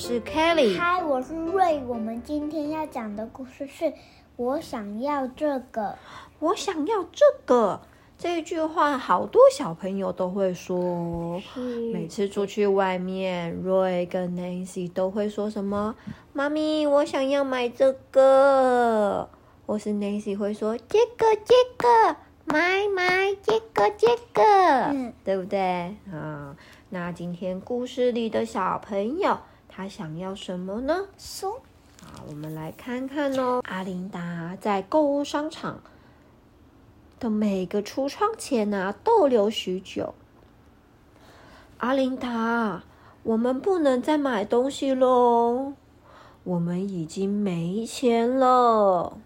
是 Kelly。嗨，我是瑞。我们今天要讲的故事是我想要这个。我想要这个。这句话好多小朋友都会说。每次出去外面，瑞跟 Nancy 都会说什么？妈咪，我想要买这个。或是 Nancy 会说这个这个，买买这个这个，嗯，对不对？啊，那今天故事里的小朋友他想要什么呢？书。好，我们来看看哦。阿琳达在购物商场。的每个橱窗前啊，逗留许久。阿琳达，我们不能再买东西喽，我们已经没钱了。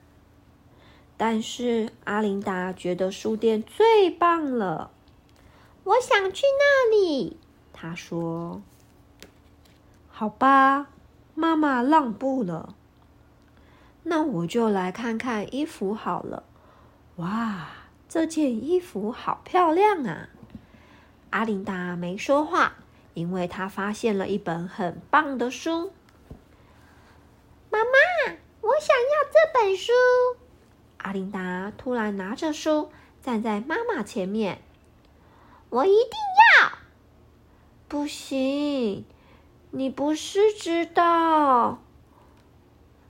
但是阿琳达觉得书店最棒了，我想去那里。他说：“好吧，妈妈让步了。那我就来看看衣服好了。”哇！这件衣服好漂亮啊！阿琳达没说话，因为她发现了一本很棒的书。妈妈，我想要这本书。阿琳达突然拿着书站在妈妈前面。我一定要！不行，你不是知道？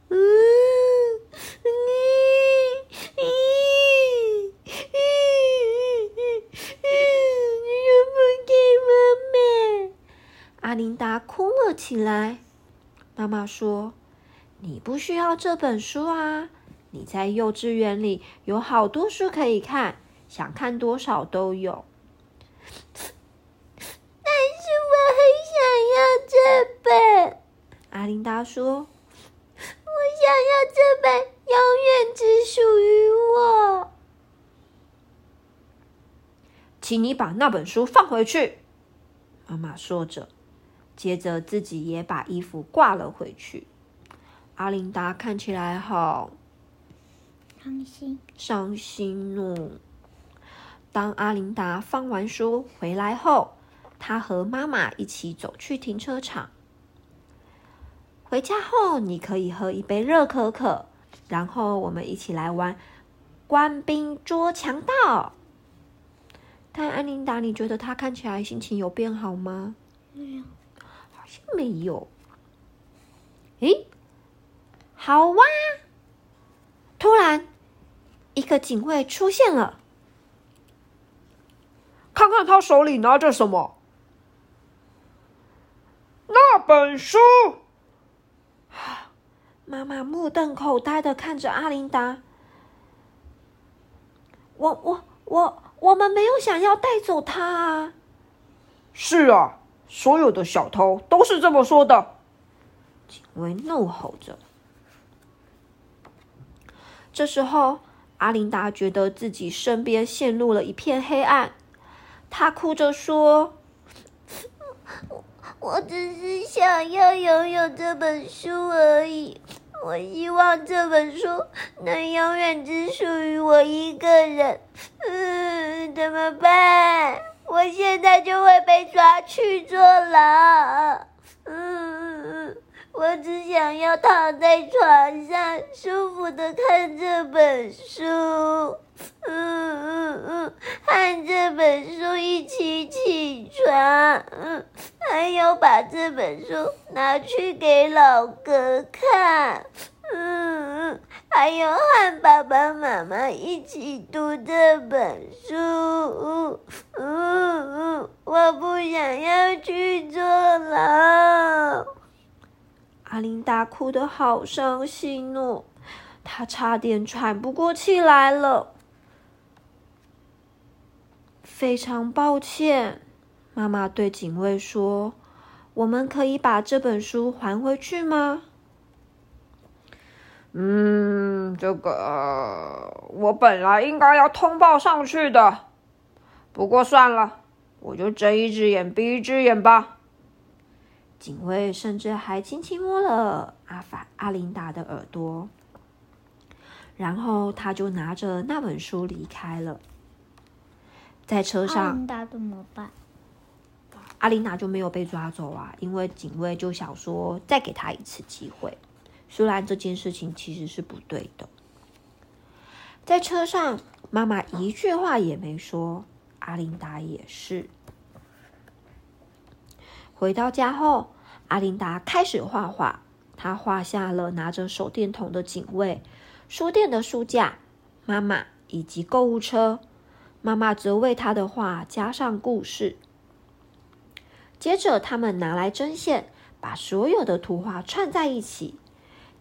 嗯，你你。阿琳达哭了起来。妈妈说：“你不需要这本书啊，你在幼稚园里有好多书可以看，想看多少都有。”但是我很想要这本。阿琳达说：“我想要这本，永远只属于我。”请你把那本书放回去。”妈妈说着。接着，自己也把衣服挂了回去。阿琳达看起来好伤心，伤心哦。当阿琳达放完书回来后，她和妈妈一起走去停车场。回家后，你可以喝一杯热可可，然后我们一起来玩官兵捉强盗。但安琳达，你觉得她看起来心情有变好吗？没有。没有。诶，好哇！突然，一个警卫出现了。看看他手里拿着什么？那本书。妈妈目瞪口呆的看着阿琳达。我、我、我，我们没有想要带走他啊。是啊。所有的小偷都是这么说的。警卫怒吼着。这时候，阿琳达觉得自己身边陷入了一片黑暗，她哭着说：“我我只是想要拥有这本书而已，我希望这本书能永远只属于我一个人。嗯，怎么办？”我现在就会被抓去坐牢。嗯，我只想要躺在床上，舒服的看这本书。嗯嗯嗯，和这本书一起起床。嗯，还有把这本书拿去给老哥看。嗯，还有和爸爸妈妈一起读这本书。嗯嗯，我不想要去坐牢。阿琳达哭得好伤心哦，她差点喘不过气来了。非常抱歉，妈妈对警卫说：“我们可以把这本书还回去吗？”嗯，这个我本来应该要通报上去的，不过算了，我就睁一只眼闭一只眼吧。警卫甚至还轻轻摸了阿法阿琳达的耳朵，然后他就拿着那本书离开了。在车上，阿琳达怎么办？阿琳达就没有被抓走啊，因为警卫就想说再给他一次机会，虽然这件事情其实是不对的。在车上，妈妈一句话也没说，阿琳达也是。回到家后，阿琳达开始画画，她画下了拿着手电筒的警卫、书店的书架、妈妈以及购物车。妈妈则为她的画加上故事。接着，他们拿来针线，把所有的图画串在一起，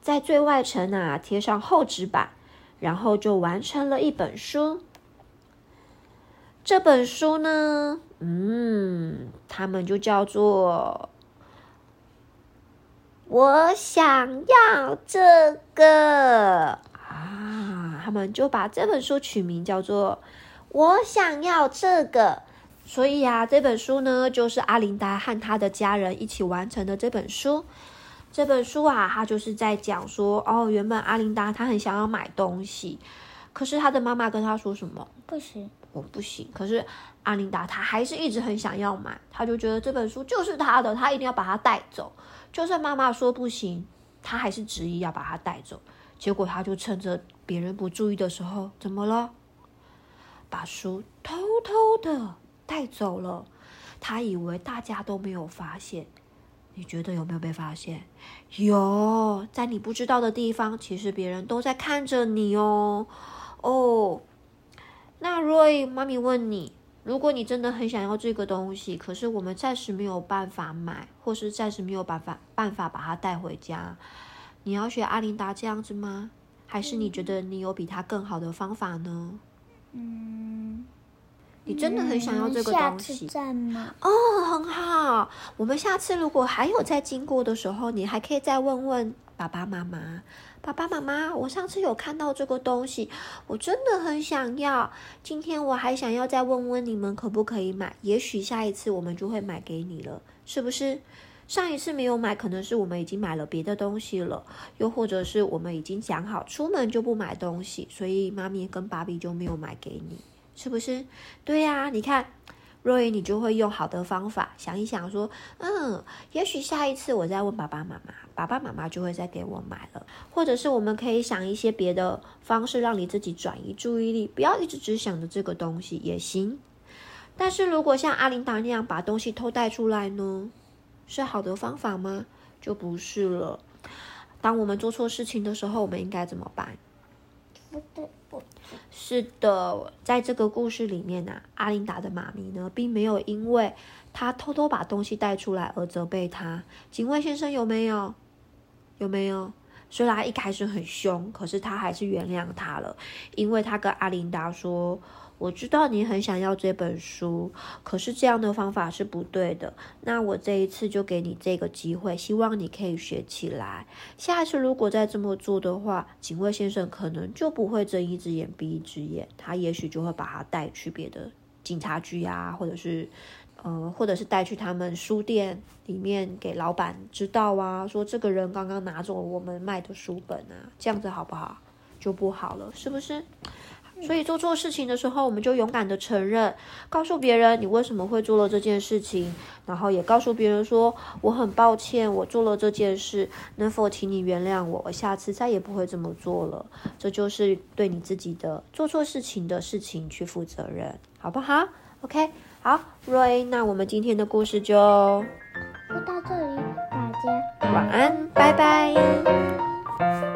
在最外层啊贴上厚纸板，然后就完成了一本书。这本书呢，嗯，他们就叫做“我想要这个”啊，他们就把这本书取名叫做“我想要这个”。所以呀、啊，这本书呢，就是阿琳达和他的家人一起完成的这本书。这本书啊，他就是在讲说，哦，原本阿琳达她很想要买东西，可是她的妈妈跟她说什么？不行，我不行。可是阿琳达她还是一直很想要买，她就觉得这本书就是她的，她一定要把它带走。就算妈妈说不行，她还是执意要把它带走。结果他就趁着别人不注意的时候，怎么了？把书偷偷的。带走了，他以为大家都没有发现。你觉得有没有被发现？有，在你不知道的地方，其实别人都在看着你哦。哦，那 Roy，妈咪问你，如果你真的很想要这个东西，可是我们暂时没有办法买，或是暂时没有办法办法把它带回家，你要学阿琳达这样子吗？还是你觉得你有比他更好的方法呢？嗯。你真的很想要这个东西？哦，很好。我们下次如果还有再经过的时候，你还可以再问问爸爸妈妈。爸爸妈妈，我上次有看到这个东西，我真的很想要。今天我还想要再问问你们可不可以买？也许下一次我们就会买给你了，是不是？上一次没有买，可能是我们已经买了别的东西了，又或者是我们已经讲好出门就不买东西，所以妈咪跟爸比就没有买给你。是不是？对呀，你看，若依，你就会用好的方法想一想，说，嗯，也许下一次我再问爸爸妈妈，爸爸妈妈就会再给我买了。或者是我们可以想一些别的方式，让你自己转移注意力，不要一直只想着这个东西也行。但是如果像阿琳达那样把东西偷带出来呢，是好的方法吗？就不是了。当我们做错事情的时候，我们应该怎么办？不对。是的，在这个故事里面呢、阿琳达的妈咪呢，并没有因为她偷偷把东西带出来而责备她。警卫先生有没有？有没有？虽然一开始很凶，可是他还是原谅她了，因为他跟阿琳达说。我知道你很想要这本书，可是这样的方法是不对的。那我这一次就给你这个机会，希望你可以学起来。下一次如果再这么做的话，警卫先生可能就不会睁一只眼闭一只眼，他也许就会把他带去别的警察局啊，或者是，呃，或者是带去他们书店里面给老板知道啊，说这个人刚刚拿走我们卖的书本啊，这样子好不好？就不好了，是不是？所以做错事情的时候，我们就勇敢的承认，告诉别人你为什么会做了这件事情，然后也告诉别人说我很抱歉，我做了这件事，能否请你原谅我，我下次再也不会这么做了。这就是对你自己的做错事情的事情去负责任，好不好？OK，好，Roy，那我们今天的故事就就到这里，大家晚安，拜拜。